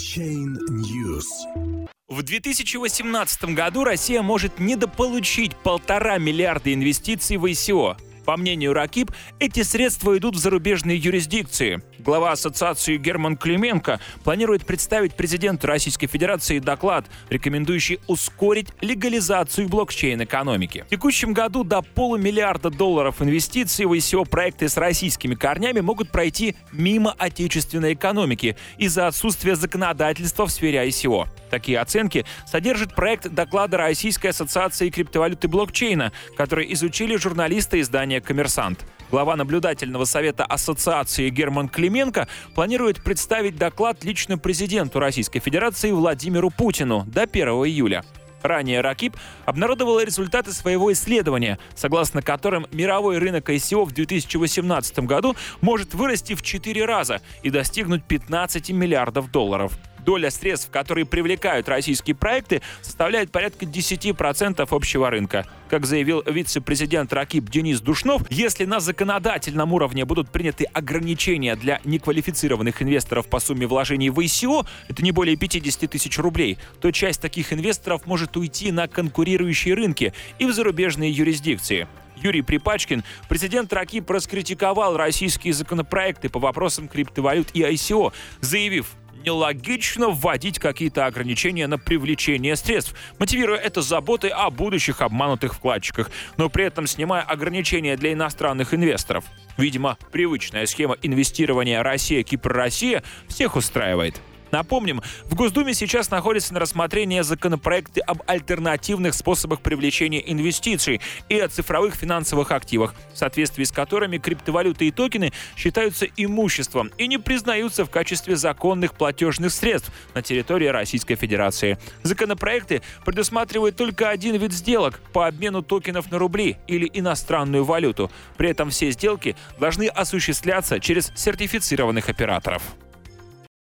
Blockchain News. В 2018 году Россия может недополучить полтора миллиарда инвестиций в ICO. По мнению Ракип, эти средства идут в зарубежные юрисдикции. Глава ассоциации Герман Клименко планирует представить президенту Российской Федерации доклад, рекомендующий ускорить легализацию блокчейн-экономики. В текущем году до полумиллиарда долларов инвестиций в ICO-проекты с российскими корнями могут пройти мимо отечественной экономики из-за отсутствия законодательства в сфере ICO. Такие оценки содержит проект доклада Российской ассоциации криптовалюты блокчейна, который изучили журналисты издания «Коммерсант». Глава наблюдательного совета ассоциации Герман Клименко планирует представить доклад лично президенту Российской Федерации Владимиру Путину до 1 июля. Ранее Ракип обнародовала результаты своего исследования, согласно которым мировой рынок ICO в 2018 году может вырасти в 4 раза и достигнуть 15 миллиардов долларов доля средств, которые привлекают российские проекты, составляет порядка 10% общего рынка. Как заявил вице-президент РАКИП Денис Душнов, если на законодательном уровне будут приняты ограничения для неквалифицированных инвесторов по сумме вложений в ICO, это не более 50 тысяч рублей, то часть таких инвесторов может уйти на конкурирующие рынки и в зарубежные юрисдикции. Юрий Припачкин, президент РАКИП раскритиковал российские законопроекты по вопросам криптовалют и ICO, заявив, нелогично вводить какие-то ограничения на привлечение средств, мотивируя это заботой о будущих обманутых вкладчиках, но при этом снимая ограничения для иностранных инвесторов. Видимо, привычная схема инвестирования Россия-Кипр-Россия всех устраивает. Напомним, в Госдуме сейчас находятся на рассмотрении законопроекты об альтернативных способах привлечения инвестиций и о цифровых финансовых активах, в соответствии с которыми криптовалюты и токены считаются имуществом и не признаются в качестве законных платежных средств на территории Российской Федерации. Законопроекты предусматривают только один вид сделок по обмену токенов на рубли или иностранную валюту. При этом все сделки должны осуществляться через сертифицированных операторов.